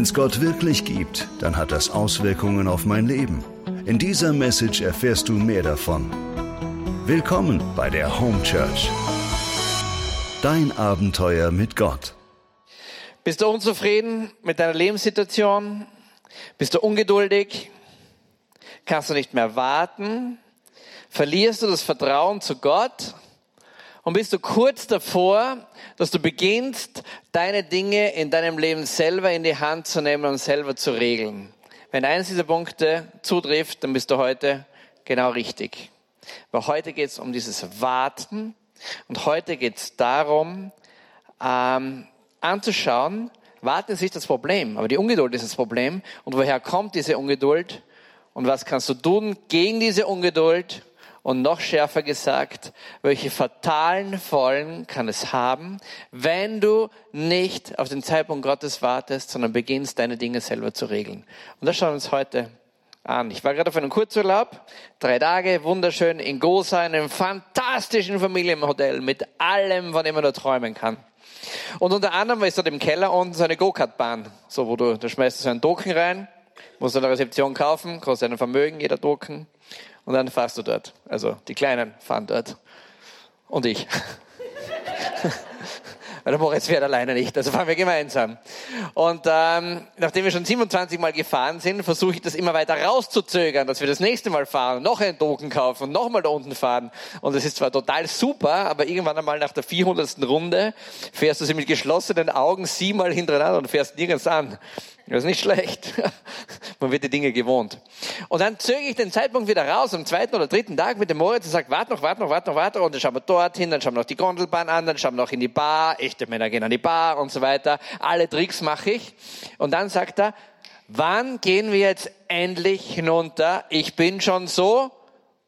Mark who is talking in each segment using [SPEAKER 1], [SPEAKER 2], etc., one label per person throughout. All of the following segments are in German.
[SPEAKER 1] Wenn es Gott wirklich gibt, dann hat das Auswirkungen auf mein Leben. In dieser Message erfährst du mehr davon. Willkommen bei der Home Church. Dein Abenteuer mit Gott.
[SPEAKER 2] Bist du unzufrieden mit deiner Lebenssituation? Bist du ungeduldig? Kannst du nicht mehr warten? Verlierst du das Vertrauen zu Gott? Und bist du kurz davor, dass du beginnst, deine Dinge in deinem Leben selber in die Hand zu nehmen und selber zu regeln. Wenn eines dieser Punkte zutrifft, dann bist du heute genau richtig. Weil heute geht es um dieses Warten und heute geht es darum, ähm, anzuschauen, Warten ist nicht das Problem, aber die Ungeduld ist das Problem. Und woher kommt diese Ungeduld? Und was kannst du tun gegen diese Ungeduld? Und noch schärfer gesagt, welche fatalen Folgen kann es haben, wenn du nicht auf den Zeitpunkt Gottes wartest, sondern beginnst, deine Dinge selber zu regeln. Und das schauen wir uns heute an. Ich war gerade auf einem Kurzurlaub, drei Tage, wunderschön in Gosa, in einem fantastischen Familienhotel mit allem, von dem man da träumen kann. Und unter anderem ist dort im Keller unten so eine Go-Kart-Bahn, so wo du, da schmeißt du so einen Token rein, musst du der Rezeption kaufen, kostet ein Vermögen, jeder Token. Und dann fahrst du dort. Also die Kleinen fahren dort. Und ich. Weil der Moritz fährt alleine nicht, also fahren wir gemeinsam. Und ähm, nachdem wir schon 27 Mal gefahren sind, versuche ich das immer weiter rauszuzögern, dass wir das nächste Mal fahren, noch einen Token kaufen und nochmal da unten fahren. Und das ist zwar total super, aber irgendwann einmal nach der 400. Runde fährst du sie mit geschlossenen Augen siebenmal hintereinander und fährst nirgends an. Das ist nicht schlecht. Man wird die Dinge gewohnt. Und dann zöge ich den Zeitpunkt wieder raus am zweiten oder dritten Tag mit dem Moritz und sage, warte noch, warte noch, warte noch, warte noch. Und dann schauen wir dorthin, dann schauen wir noch die Gondelbahn an, dann schauen wir noch in die Bar. Echte Männer gehen an die Bar und so weiter. Alle Tricks mache ich. Und dann sagt er, wann gehen wir jetzt endlich hinunter? Ich bin schon so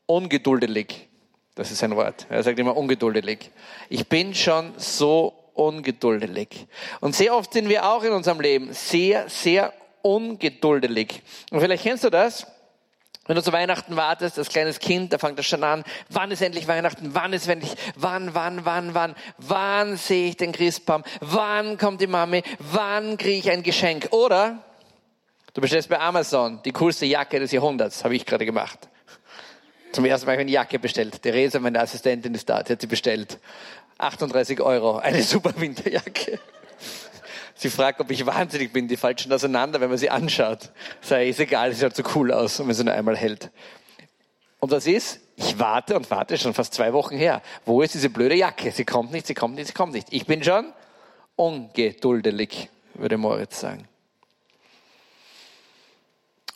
[SPEAKER 2] ungeduldig. Das ist ein Wort. Er sagt immer ungeduldig. Ich bin schon so ungeduldig. Und sehr oft sind wir auch in unserem Leben sehr, sehr ungeduldig. Und vielleicht kennst du das. Wenn du zu Weihnachten wartest, als kleines Kind, da fängt das schon an. Wann ist endlich Weihnachten? Wann ist endlich? Wann, wann, wann, wann? Wann sehe ich den Christbaum? Wann kommt die Mami? Wann kriege ich ein Geschenk? Oder du bestellst bei Amazon die coolste Jacke des Jahrhunderts, habe ich gerade gemacht. Zum ersten Mal habe ich eine Jacke bestellt. Theresa, meine Assistentin, ist da. Sie hat sie bestellt. 38 Euro, eine super Winterjacke. Sie fragt, ob ich wahnsinnig bin, die fallen schon auseinander, wenn man sie anschaut. Sei ist egal, sie sieht so cool aus, wenn man sie nur einmal hält. Und das ist, ich warte und warte schon fast zwei Wochen her. Wo ist diese blöde Jacke? Sie kommt nicht, sie kommt nicht, sie kommt nicht. Ich bin schon ungeduldig, würde Moritz sagen.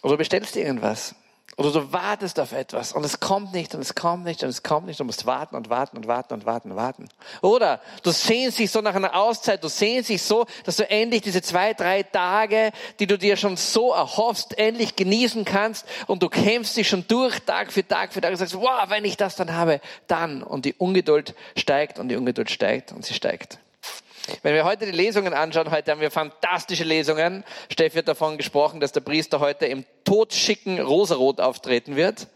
[SPEAKER 2] Oder bestellst du irgendwas oder du wartest auf etwas und es kommt nicht und es kommt nicht und es kommt nicht. Du musst warten und warten und warten und warten und warten. Oder du sehnst dich so nach einer Auszeit, du sehnst dich so, dass du endlich diese zwei, drei Tage, die du dir schon so erhoffst, endlich genießen kannst und du kämpfst dich schon durch, Tag für Tag für Tag und sagst, wow, wenn ich das dann habe, dann. Und die Ungeduld steigt und die Ungeduld steigt und sie steigt. Wenn wir heute die Lesungen anschauen, heute haben wir fantastische Lesungen. Steffi hat davon gesprochen, dass der Priester heute im totschicken Rosarot auftreten wird.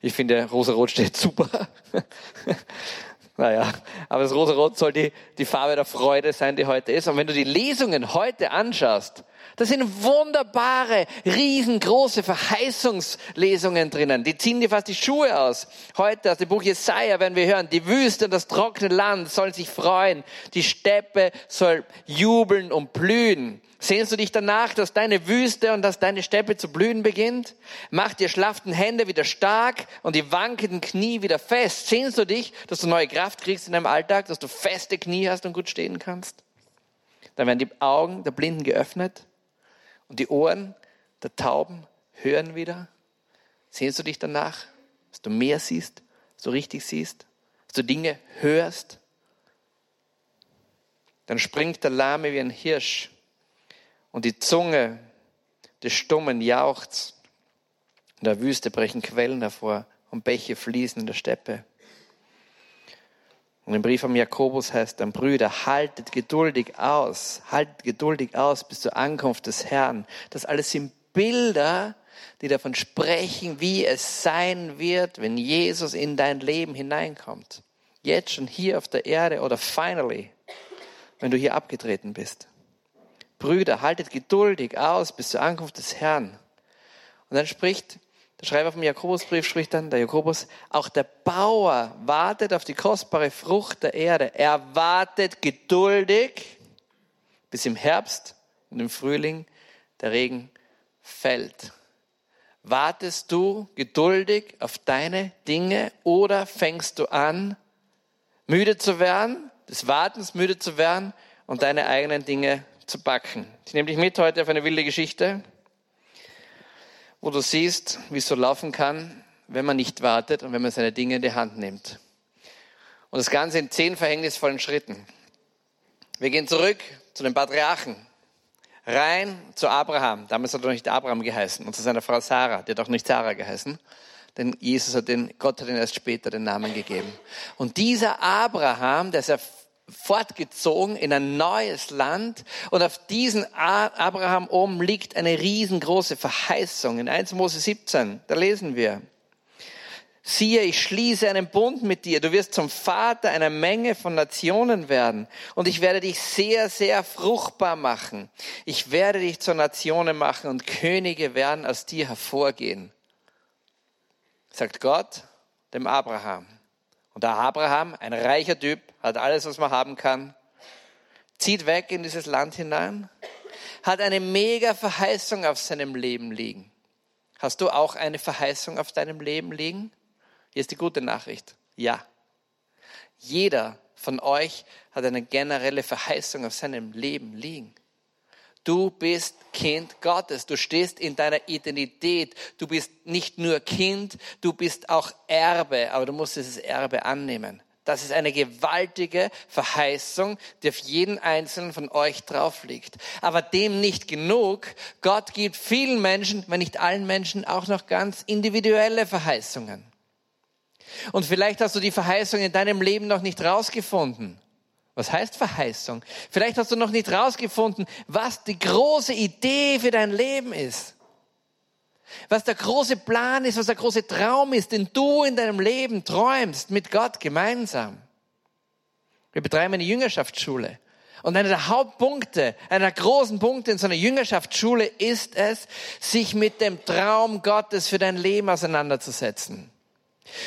[SPEAKER 2] Ich finde, Rosarot steht super. naja, aber das Rosarot soll die, die Farbe der Freude sein, die heute ist. Und wenn du die Lesungen heute anschaust, da sind wunderbare, riesengroße Verheißungslesungen drinnen. Die ziehen dir fast die Schuhe aus. Heute aus dem Buch Jesaja werden wir hören, die Wüste und das trockene Land sollen sich freuen. Die Steppe soll jubeln und blühen. Sehnst du dich danach, dass deine Wüste und dass deine Steppe zu blühen beginnt? Mach dir schlafften Hände wieder stark und die wankenden Knie wieder fest. Sehnst du dich, dass du neue Kraft kriegst in deinem Alltag, dass du feste Knie hast und gut stehen kannst? Dann werden die Augen der Blinden geöffnet und die Ohren der Tauben hören wieder. Sehnst du dich danach, dass du mehr siehst, dass du richtig siehst, dass du Dinge hörst? Dann springt der Lahme wie ein Hirsch und die Zunge des Stummen jauchzt. In der Wüste brechen Quellen hervor und Bäche fließen in der Steppe. Und im Brief am Jakobus heißt dann, Brüder, haltet geduldig aus, haltet geduldig aus bis zur Ankunft des Herrn. Das alles sind Bilder, die davon sprechen, wie es sein wird, wenn Jesus in dein Leben hineinkommt. Jetzt schon hier auf der Erde oder finally, wenn du hier abgetreten bist. Brüder, haltet geduldig aus bis zur Ankunft des Herrn. Und dann spricht, der Schreiber vom Jakobusbrief spricht dann, der Jakobus, auch der Bauer wartet auf die kostbare Frucht der Erde. Er wartet geduldig, bis im Herbst und im Frühling der Regen fällt. Wartest du geduldig auf deine Dinge oder fängst du an, müde zu werden, des Wartens müde zu werden und deine eigenen Dinge zu backen? Ich nehme dich mit heute auf eine wilde Geschichte, wo du siehst, wie es so laufen kann, wenn man nicht wartet und wenn man seine Dinge in die Hand nimmt. Und das Ganze in zehn verhängnisvollen Schritten. Wir gehen zurück zu den Patriarchen rein zu Abraham. Damals hat er noch nicht Abraham geheißen und zu seiner Frau Sarah. Die hat auch nicht Sarah geheißen. Denn Jesus hat den, Gott hat ihn erst später den Namen gegeben. Und dieser Abraham, der ja fortgezogen in ein neues Land und auf diesen Abraham oben liegt eine riesengroße Verheißung. In 1 Mose 17, da lesen wir, siehe, ich schließe einen Bund mit dir, du wirst zum Vater einer Menge von Nationen werden und ich werde dich sehr, sehr fruchtbar machen. Ich werde dich zur Nationen machen und Könige werden aus dir hervorgehen. Sagt Gott dem Abraham. Und der Abraham, ein reicher Typ, hat alles, was man haben kann, zieht weg in dieses Land hinein, hat eine mega Verheißung auf seinem Leben liegen. Hast du auch eine Verheißung auf deinem Leben liegen? Hier ist die gute Nachricht. Ja. Jeder von euch hat eine generelle Verheißung auf seinem Leben liegen. Du bist Kind Gottes. Du stehst in deiner Identität. Du bist nicht nur Kind, du bist auch Erbe, aber du musst dieses Erbe annehmen. Das ist eine gewaltige Verheißung, die auf jeden einzelnen von euch drauf liegt. Aber dem nicht genug. Gott gibt vielen Menschen, wenn nicht allen Menschen, auch noch ganz individuelle Verheißungen. Und vielleicht hast du die Verheißung in deinem Leben noch nicht rausgefunden. Was heißt Verheißung? Vielleicht hast du noch nicht rausgefunden, was die große Idee für dein Leben ist. Was der große Plan ist, was der große Traum ist, den du in deinem Leben träumst mit Gott gemeinsam. Wir betreiben eine Jüngerschaftsschule. Und einer der Hauptpunkte, einer der großen Punkte in so einer Jüngerschaftsschule ist es, sich mit dem Traum Gottes für dein Leben auseinanderzusetzen.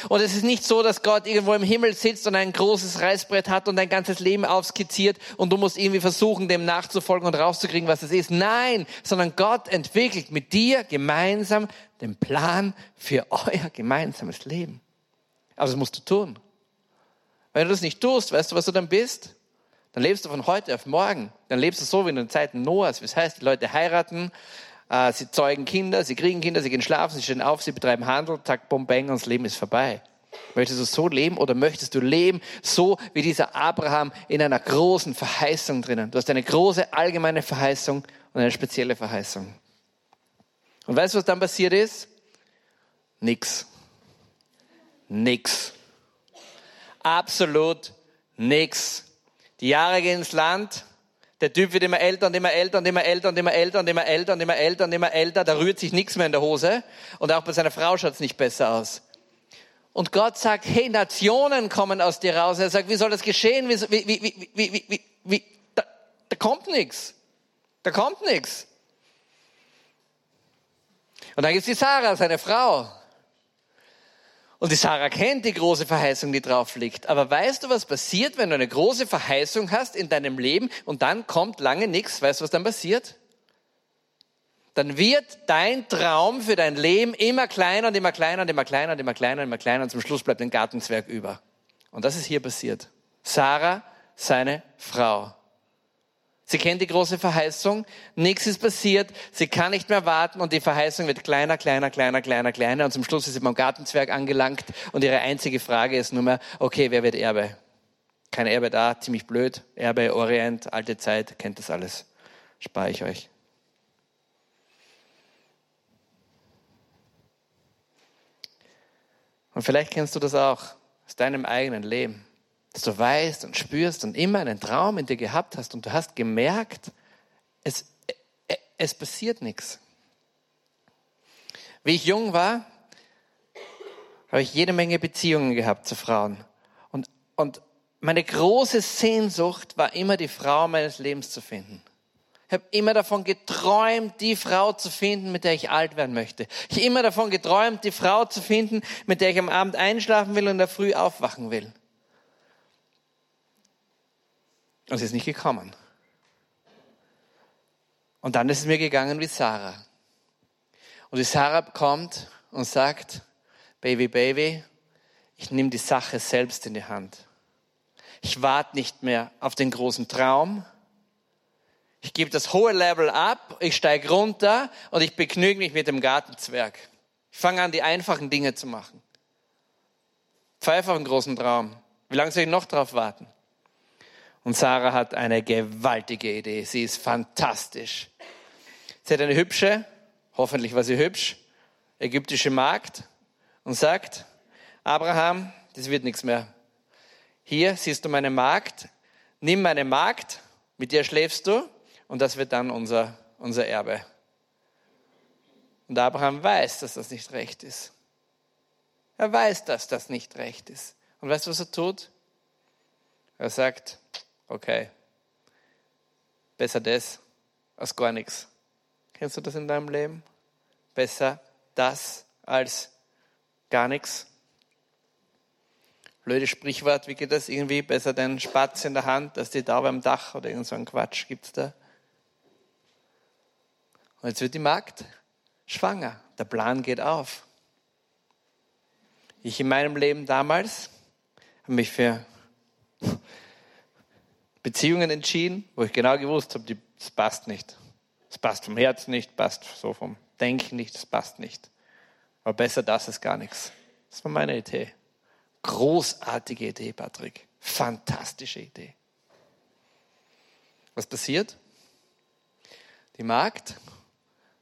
[SPEAKER 2] Und es ist nicht so, dass Gott irgendwo im Himmel sitzt und ein großes Reißbrett hat und dein ganzes Leben aufskizziert und du musst irgendwie versuchen, dem nachzufolgen und rauszukriegen, was es ist. Nein, sondern Gott entwickelt mit dir gemeinsam den Plan für euer gemeinsames Leben. Aber das musst du tun. Wenn du das nicht tust, weißt du, was du dann bist? Dann lebst du von heute auf morgen. Dann lebst du so wie in den Zeiten Noahs. Das heißt, die Leute heiraten, sie zeugen Kinder, sie kriegen Kinder, sie gehen schlafen, sie stehen auf, sie betreiben Handel, zack, bom, bang, und das Leben ist vorbei. Möchtest du so leben oder möchtest du leben so wie dieser Abraham in einer großen Verheißung drinnen? Du hast eine große allgemeine Verheißung und eine spezielle Verheißung. Und weißt du, was dann passiert ist? Nix. Nix. Absolut nix. Die Jahre gehen ins Land der Typ wird immer älter und immer älter und immer älter und immer älter und immer älter und immer älter und immer älter. Da rührt sich nichts mehr in der Hose. Und auch bei seiner Frau schaut es nicht besser aus. Und Gott sagt, hey, Nationen kommen aus dir raus. Er sagt, wie soll das geschehen? Wie, wie, wie, wie, wie, wie, wie, da, da kommt nichts. Da kommt nichts. Und dann gibt es die Sarah, seine Frau. Und die Sarah kennt die große Verheißung, die drauf liegt. Aber weißt du, was passiert, wenn du eine große Verheißung hast in deinem Leben und dann kommt lange nichts? Weißt du, was dann passiert? Dann wird dein Traum für dein Leben immer kleiner und immer kleiner und immer kleiner und immer kleiner und immer kleiner und zum Schluss bleibt ein Gartenzwerg über. Und das ist hier passiert. Sarah, seine Frau. Sie kennt die große Verheißung, nichts ist passiert, sie kann nicht mehr warten und die Verheißung wird kleiner, kleiner, kleiner, kleiner, kleiner und zum Schluss ist sie beim Gartenzwerg angelangt und ihre einzige Frage ist nur mehr, okay, wer wird Erbe? Kein Erbe da, ziemlich blöd, Erbe, Orient, alte Zeit, kennt das alles. Spare ich euch. Und vielleicht kennst du das auch aus deinem eigenen Leben dass du weißt und spürst und immer einen Traum in dir gehabt hast und du hast gemerkt, es, es passiert nichts. Wie ich jung war, habe ich jede Menge Beziehungen gehabt zu Frauen. Und, und meine große Sehnsucht war immer, die Frau meines Lebens zu finden. Ich Ich habe immer davon geträumt, die Frau zu finden, mit der ich alt werden möchte. Ich habe immer davon geträumt, die Frau zu finden, mit der ich am Abend einschlafen will und in der Früh aufwachen will. Und sie ist nicht gekommen. Und dann ist es mir gegangen wie Sarah. Und die Sarah kommt und sagt, Baby, Baby, ich nehme die Sache selbst in die Hand. Ich warte nicht mehr auf den großen Traum. Ich gebe das hohe Level ab, ich steige runter und ich begnüge mich mit dem Gartenzwerg. Ich fange an, die einfachen Dinge zu machen. Pfeife auf einen großen Traum. Wie lange soll ich noch drauf warten? Und Sarah hat eine gewaltige Idee. Sie ist fantastisch. Sie hat eine hübsche, hoffentlich war sie hübsch, ägyptische Magd und sagt, Abraham, das wird nichts mehr. Hier siehst du meine Magd, nimm meine Magd, mit der schläfst du und das wird dann unser, unser Erbe. Und Abraham weiß, dass das nicht recht ist. Er weiß, dass das nicht recht ist. Und weißt du, was er tut? Er sagt, okay, besser das als gar nichts. Kennst du das in deinem Leben? Besser das als gar nichts. Blödes Sprichwort, wie geht das irgendwie? Besser den Spatz in der Hand, als die Taube am Dach oder irgend so ein Quatsch gibt's da. Und jetzt wird die Magd schwanger. Der Plan geht auf. Ich in meinem Leben damals habe mich für Beziehungen entschieden, wo ich genau gewusst habe, das passt nicht. Das passt vom Herz nicht, passt so vom Denken nicht, das passt nicht. Aber besser das als gar nichts. Das war meine Idee. Großartige Idee, Patrick. Fantastische Idee. Was passiert? Die Magd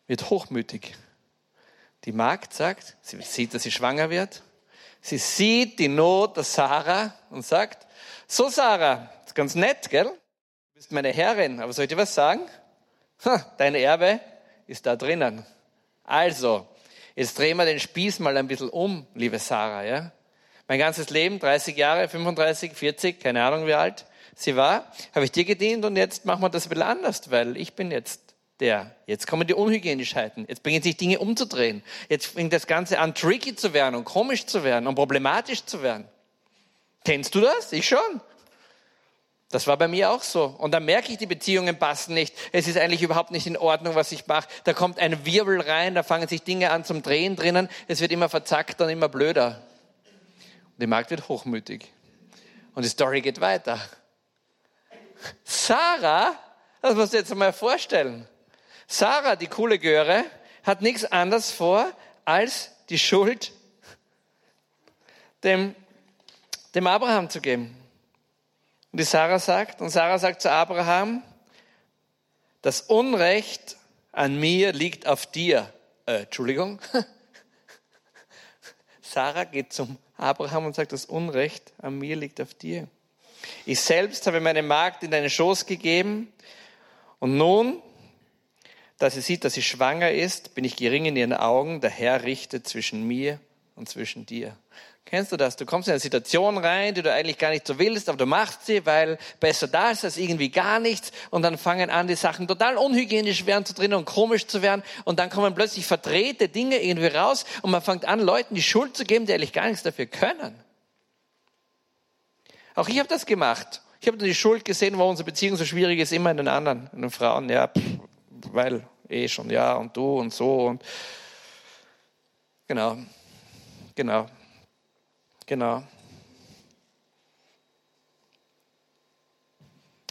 [SPEAKER 2] wird hochmütig. Die Magd sagt, sie sieht, dass sie schwanger wird. Sie sieht die Not der Sarah und sagt, so Sarah, ist ganz nett, gell? Du bist meine Herrin, aber soll ich dir was sagen? Ha, dein Erbe ist da drinnen. Also, jetzt drehen wir den Spieß mal ein bisschen um, liebe Sarah, ja? Mein ganzes Leben, 30 Jahre, 35, 40, keine Ahnung wie alt sie war, habe ich dir gedient und jetzt machen wir das ein bisschen anders, weil ich bin jetzt der. Jetzt kommen die Unhygienischheiten. Jetzt bringen sich Dinge umzudrehen. Jetzt fängt das Ganze an, tricky zu werden und komisch zu werden und problematisch zu werden. Kennst du das? Ich schon. Das war bei mir auch so. Und dann merke ich, die Beziehungen passen nicht. Es ist eigentlich überhaupt nicht in Ordnung, was ich mache. Da kommt ein Wirbel rein, da fangen sich Dinge an zum Drehen drinnen. Es wird immer verzackt und immer blöder. Und die Magd wird hochmütig. Und die Story geht weiter. Sarah, das musst du jetzt mal vorstellen. Sarah, die coole Göre, hat nichts anderes vor, als die Schuld dem, dem Abraham zu geben. Und die Sarah sagt, und Sarah sagt zu Abraham, das Unrecht an mir liegt auf dir. Äh, Entschuldigung. Sarah geht zum Abraham und sagt, das Unrecht an mir liegt auf dir. Ich selbst habe meine Magd in deinen Schoß gegeben und nun dass sie sieht, dass sie schwanger ist, bin ich gering in ihren Augen. Der Herr richtet zwischen mir und zwischen dir. Kennst du das? Du kommst in eine Situation rein, die du eigentlich gar nicht so willst, aber du machst sie, weil besser das als irgendwie gar nichts. Und dann fangen an, die Sachen total unhygienisch werden zu drinnen und komisch zu werden. Und dann kommen plötzlich verdrehte Dinge irgendwie raus und man fängt an, Leuten die Schuld zu geben, die eigentlich gar nichts dafür können. Auch ich habe das gemacht. Ich habe die Schuld gesehen, wo unsere Beziehung so schwierig ist, immer in den anderen, in den Frauen. Ja, pff, weil eh schon, ja, und du und so und genau, genau, genau.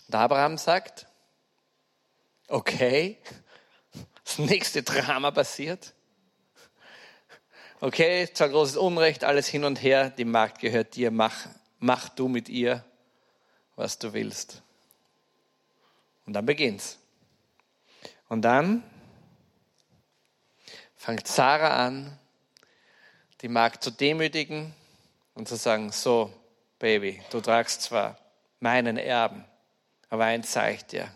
[SPEAKER 2] Und Abraham sagt, okay, das nächste Drama passiert. Okay, zwar großes Unrecht, alles hin und her, die Magd gehört dir, mach, mach du mit ihr, was du willst. Und dann beginnt's. Und dann fängt Sarah an, die Magd zu demütigen und zu sagen, so, Baby, du tragst zwar meinen Erben, aber eins zeige ich dir,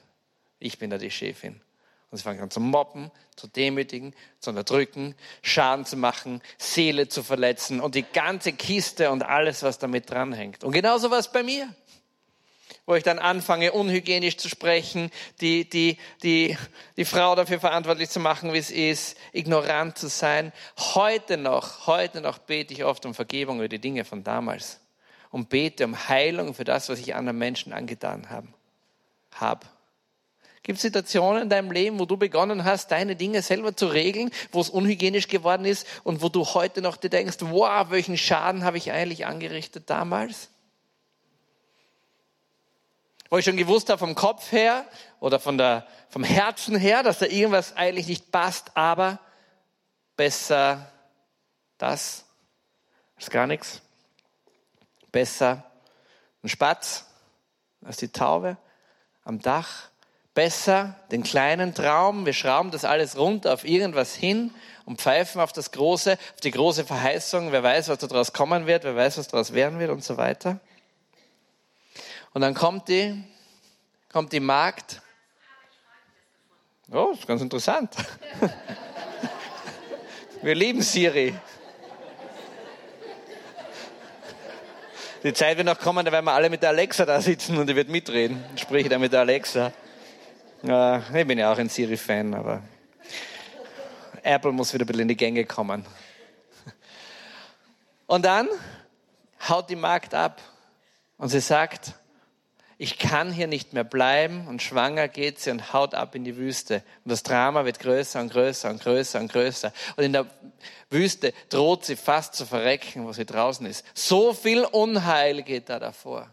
[SPEAKER 2] ich bin da die Chefin. Und sie fangen an zu mobben, zu demütigen, zu unterdrücken, Schaden zu machen, Seele zu verletzen und die ganze Kiste und alles, was damit dranhängt. Und genauso war es bei mir. Wo ich dann anfange, unhygienisch zu sprechen, die, die, die, die Frau dafür verantwortlich zu machen, wie es ist, ignorant zu sein. Heute noch, heute noch bete ich oft um Vergebung über die Dinge von damals und bete um Heilung für das, was ich anderen Menschen angetan habe. Hab. Gibt es Situationen in deinem Leben, wo du begonnen hast, deine Dinge selber zu regeln, wo es unhygienisch geworden ist und wo du heute noch dir denkst, wow, welchen Schaden habe ich eigentlich angerichtet damals? Wo ich schon gewusst habe vom Kopf her oder von der, vom Herzen her, dass da irgendwas eigentlich nicht passt, aber besser das als gar nichts. Besser ein Spatz als die Taube am Dach. Besser den kleinen Traum. Wir schrauben das alles runter auf irgendwas hin und pfeifen auf das große, auf die große Verheißung. Wer weiß, was daraus kommen wird, wer weiß, was daraus werden wird und so weiter. Und dann kommt die, kommt die Magd. Oh, das ist ganz interessant. Wir lieben Siri. Die Zeit wird noch kommen, da werden wir alle mit der Alexa da sitzen und die wird mitreden. Ich spreche da mit der Alexa. ich bin ja auch ein Siri-Fan, aber Apple muss wieder ein bisschen in die Gänge kommen. Und dann haut die Magd ab und sie sagt, ich kann hier nicht mehr bleiben und schwanger geht sie und haut ab in die Wüste. Und das Drama wird größer und größer und größer und größer. Und in der Wüste droht sie fast zu verrecken, wo sie draußen ist. So viel Unheil geht da davor.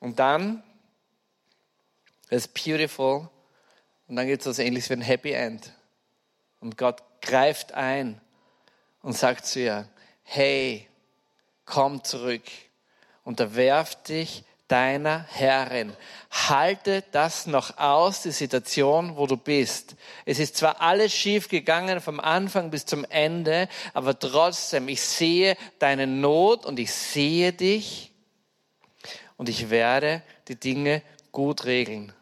[SPEAKER 2] Und dann ist beautiful und dann gibt es was ähnliches wie ein Happy End. Und Gott greift ein und sagt zu ihr, hey, komm zurück, unterwerf dich deiner Herrin. Halte das noch aus, die Situation, wo du bist. Es ist zwar alles schief gegangen vom Anfang bis zum Ende, aber trotzdem, ich sehe deine Not und ich sehe dich und ich werde die Dinge gut regeln.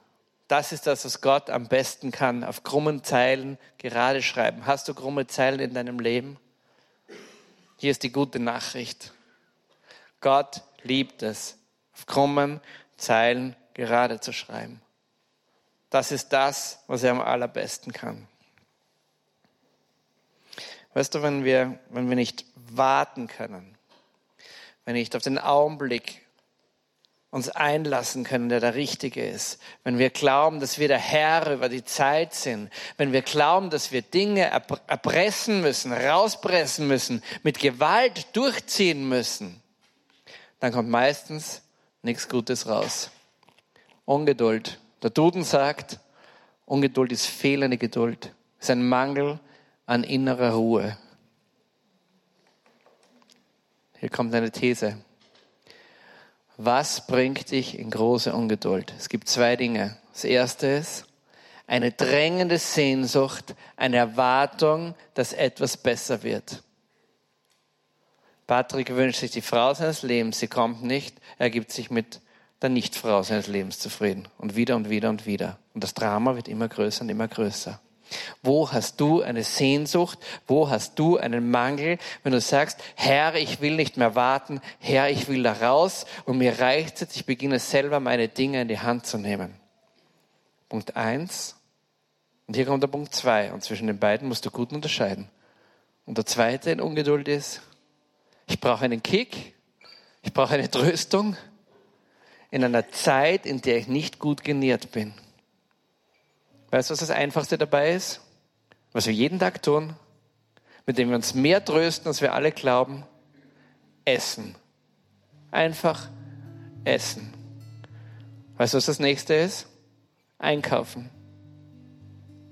[SPEAKER 2] Das ist das, was Gott am besten kann. Auf krummen Zeilen gerade schreiben. Hast du krumme Zeilen in deinem Leben? Hier ist die gute Nachricht. Gott liebt es, auf krummen Zeilen gerade zu schreiben. Das ist das, was er am allerbesten kann. Weißt du, wenn wir, wenn wir nicht warten können, wenn wir nicht auf den Augenblick uns einlassen können, der der richtige ist, wenn wir glauben, dass wir der Herr über die Zeit sind, wenn wir glauben, dass wir Dinge erpressen müssen, rauspressen müssen, mit Gewalt durchziehen müssen, dann kommt meistens nichts Gutes raus. Ungeduld. Der Duden sagt, Ungeduld ist fehlende Geduld, ist ein Mangel an innerer Ruhe. Hier kommt eine These. Was bringt dich in große Ungeduld? Es gibt zwei Dinge. Das erste ist eine drängende Sehnsucht, eine Erwartung, dass etwas besser wird. Patrick wünscht sich die Frau seines Lebens, sie kommt nicht, er gibt sich mit der Nichtfrau seines Lebens zufrieden. Und wieder und wieder und wieder. Und das Drama wird immer größer und immer größer. Wo hast du eine Sehnsucht? Wo hast du einen Mangel? Wenn du sagst, Herr, ich will nicht mehr warten, Herr, ich will da raus und mir reicht es, ich beginne selber meine Dinge in die Hand zu nehmen. Punkt eins. Und hier kommt der Punkt zwei. Und zwischen den beiden musst du gut unterscheiden. Und der zweite in Ungeduld ist, ich brauche einen Kick. Ich brauche eine Tröstung in einer Zeit, in der ich nicht gut genährt bin. Weißt du, was das Einfachste dabei ist? Was wir jeden Tag tun, mit dem wir uns mehr trösten, als wir alle glauben? Essen. Einfach essen. Weißt du, was das nächste ist? Einkaufen.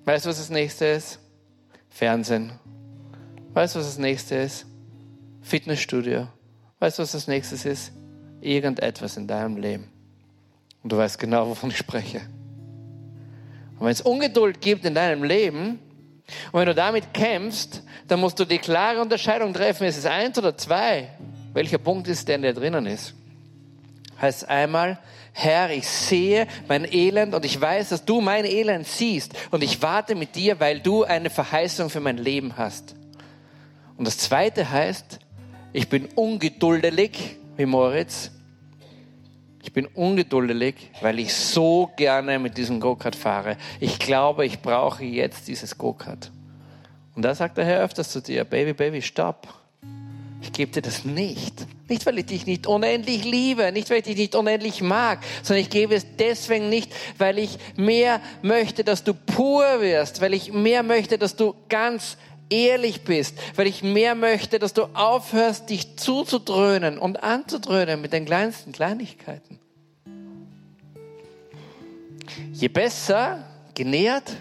[SPEAKER 2] Weißt du, was das nächste ist? Fernsehen. Weißt du, was das nächste ist? Fitnessstudio. Weißt du, was das nächste ist? Irgendetwas in deinem Leben. Und du weißt genau, wovon ich spreche. Und wenn es Ungeduld gibt in deinem Leben, und wenn du damit kämpfst, dann musst du die klare Unterscheidung treffen, ist es eins oder zwei? Welcher Punkt ist der, der drinnen ist? Heißt einmal, Herr, ich sehe mein Elend und ich weiß, dass du mein Elend siehst und ich warte mit dir, weil du eine Verheißung für mein Leben hast. Und das zweite heißt, ich bin ungeduldig, wie Moritz. Ich bin ungeduldig, weil ich so gerne mit diesem Go-Kart fahre. Ich glaube, ich brauche jetzt dieses Go-Kart. Und da sagt der Herr öfters zu dir, Baby, Baby, stopp. Ich gebe dir das nicht. Nicht, weil ich dich nicht unendlich liebe, nicht, weil ich dich nicht unendlich mag, sondern ich gebe es deswegen nicht, weil ich mehr möchte, dass du pur wirst, weil ich mehr möchte, dass du ganz ehrlich bist, weil ich mehr möchte, dass du aufhörst, dich zuzudröhnen und anzudröhnen mit den kleinsten Kleinigkeiten. Je besser genährt,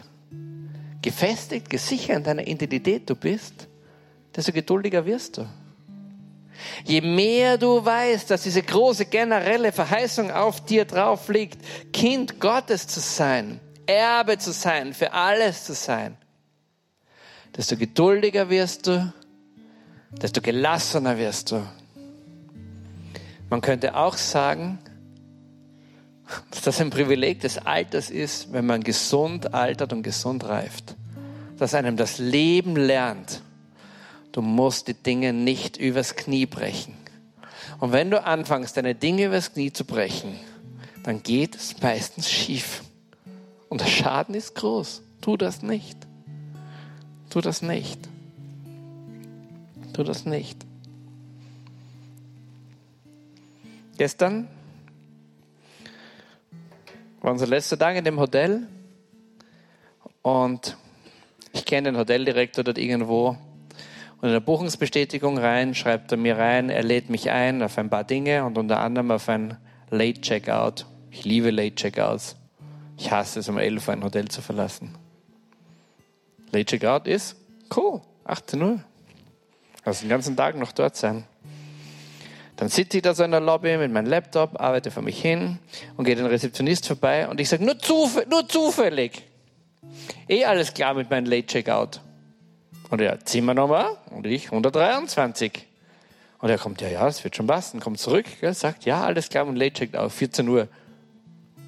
[SPEAKER 2] gefestigt, gesichert in deiner Identität du bist, desto geduldiger wirst du. Je mehr du weißt, dass diese große generelle Verheißung auf dir drauf liegt, Kind Gottes zu sein, Erbe zu sein, für alles zu sein, desto geduldiger wirst du, desto gelassener wirst du. Man könnte auch sagen, dass das ein Privileg des Alters ist, wenn man gesund altert und gesund reift. Dass einem das Leben lernt. Du musst die Dinge nicht übers Knie brechen. Und wenn du anfängst, deine Dinge übers Knie zu brechen, dann geht es meistens schief. Und der Schaden ist groß. Tu das nicht. Tu das nicht. Tu das nicht. Gestern war unser letzter Tag in dem Hotel und ich kenne den Hoteldirektor dort irgendwo und in der Buchungsbestätigung rein schreibt er mir rein, er lädt mich ein auf ein paar Dinge und unter anderem auf ein Late Checkout. Ich liebe Late Checkouts. Ich hasse es, um 11 Uhr ein Hotel zu verlassen. Late Checkout ist cool, 18 Uhr. Also den ganzen Tag noch dort sein. Dann sitze ich da so in der Lobby mit meinem Laptop, arbeite vor mich hin und gehe den Rezeptionist vorbei und ich sage, nur, zuf nur zufällig. Eh alles klar mit meinem Late Checkout. Und er, Zimmernummer und ich 123. Und er kommt, ja, ja, das wird schon passen. Kommt zurück, gell, sagt, ja, alles klar und Late Checkout, 14 Uhr.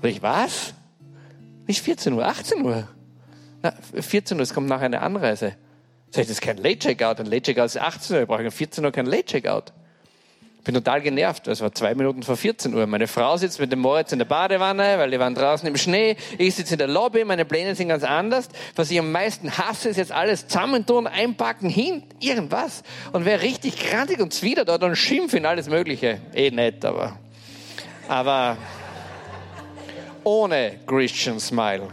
[SPEAKER 2] Und ich, was? Nicht 14 Uhr, 18 Uhr. Na, 14 Uhr, es kommt nach einer Anreise. Sag ich, das ist kein Late Checkout. Ein Late Checkout ist 18 Uhr, ich brauche 14 Uhr kein Late Checkout. Ich bin total genervt. Es war zwei Minuten vor 14 Uhr. Meine Frau sitzt mit dem Moritz in der Badewanne, weil die waren draußen im Schnee. Ich sitze in der Lobby, meine Pläne sind ganz anders. Was ich am meisten hasse, ist jetzt alles zusammentun, einpacken, hin, irgendwas. Und wäre richtig krantig und zwider dort und schimpfen, alles Mögliche. Eh nett, aber. Aber ohne Christian Smile.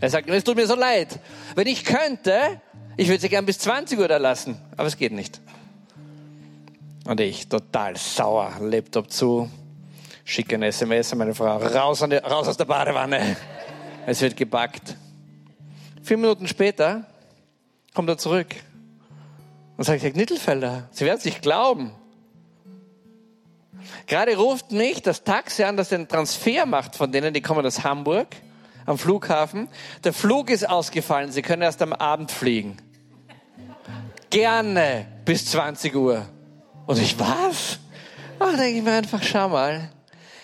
[SPEAKER 2] Er sagt, es tut mir so leid. Wenn ich könnte, ich würde sie gern bis 20 Uhr da lassen, aber es geht nicht. Und ich total sauer, Laptop zu, schicke ein SMS an meine Frau, raus, die, raus aus der Badewanne. Es wird gebackt. Vier Minuten später kommt er zurück und sagt, Herr Knittelfelder, Sie werden es nicht glauben. Gerade ruft mich das Taxi an, das den Transfer macht von denen, die kommen aus Hamburg am Flughafen. Der Flug ist ausgefallen, Sie können erst am Abend fliegen. Gerne bis 20 Uhr. Und ich, was? Ach, denke ich mir einfach, schau mal.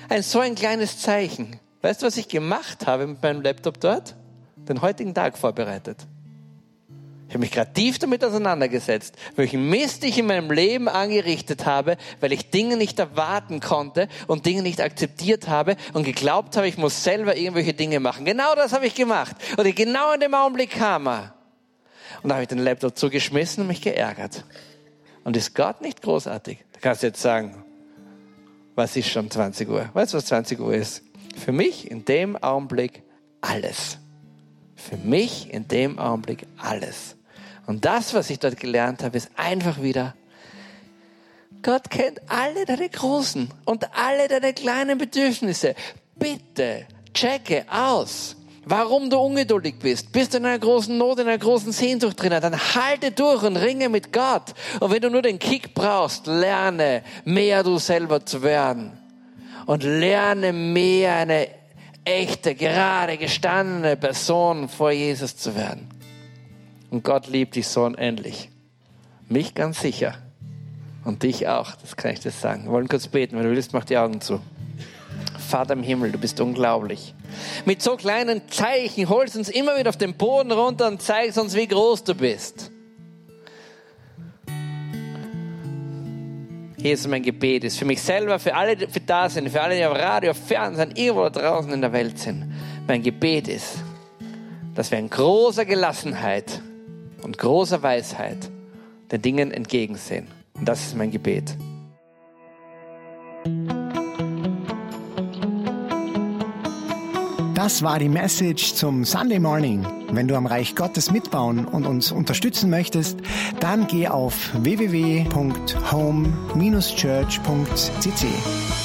[SPEAKER 2] Ein so ein kleines Zeichen. Weißt du, was ich gemacht habe mit meinem Laptop dort? Den heutigen Tag vorbereitet. Ich habe mich gerade tief damit auseinandergesetzt, welchen Mist ich in meinem Leben angerichtet habe, weil ich Dinge nicht erwarten konnte und Dinge nicht akzeptiert habe und geglaubt habe, ich muss selber irgendwelche Dinge machen. Genau das habe ich gemacht. Und genau in dem Augenblick kam er. Und da habe ich den Laptop zugeschmissen und mich geärgert. Und ist Gott nicht großartig? Da kannst du jetzt sagen, was ist schon 20 Uhr? Weißt du, was 20 Uhr ist? Für mich in dem Augenblick alles. Für mich in dem Augenblick alles. Und das, was ich dort gelernt habe, ist einfach wieder, Gott kennt alle deine großen und alle deine kleinen Bedürfnisse. Bitte checke aus, warum du ungeduldig bist. Bist du in einer großen Not, in einer großen Sehnsucht drinnen, dann halte durch und ringe mit Gott. Und wenn du nur den Kick brauchst, lerne mehr du selber zu werden. Und lerne mehr eine echte, gerade gestandene Person vor Jesus zu werden. Und Gott liebt dich so unendlich. Mich ganz sicher. Und dich auch, das kann ich dir sagen. Wir wollen kurz beten, wenn du willst, mach die Augen zu. Vater im Himmel, du bist unglaublich. Mit so kleinen Zeichen holst du uns immer wieder auf den Boden runter und zeigst uns, wie groß du bist. Jesus, mein Gebet ist für mich selber, für alle, die da sind, für alle, die am Radio, Fernsehen, irgendwo draußen in der Welt sind. Mein Gebet ist, dass wir in großer Gelassenheit und großer Weisheit den Dingen entgegensehen. Und das ist mein Gebet.
[SPEAKER 3] Das war die Message zum Sunday Morning. Wenn du am Reich Gottes mitbauen und uns unterstützen möchtest, dann geh auf www.home-church.cc.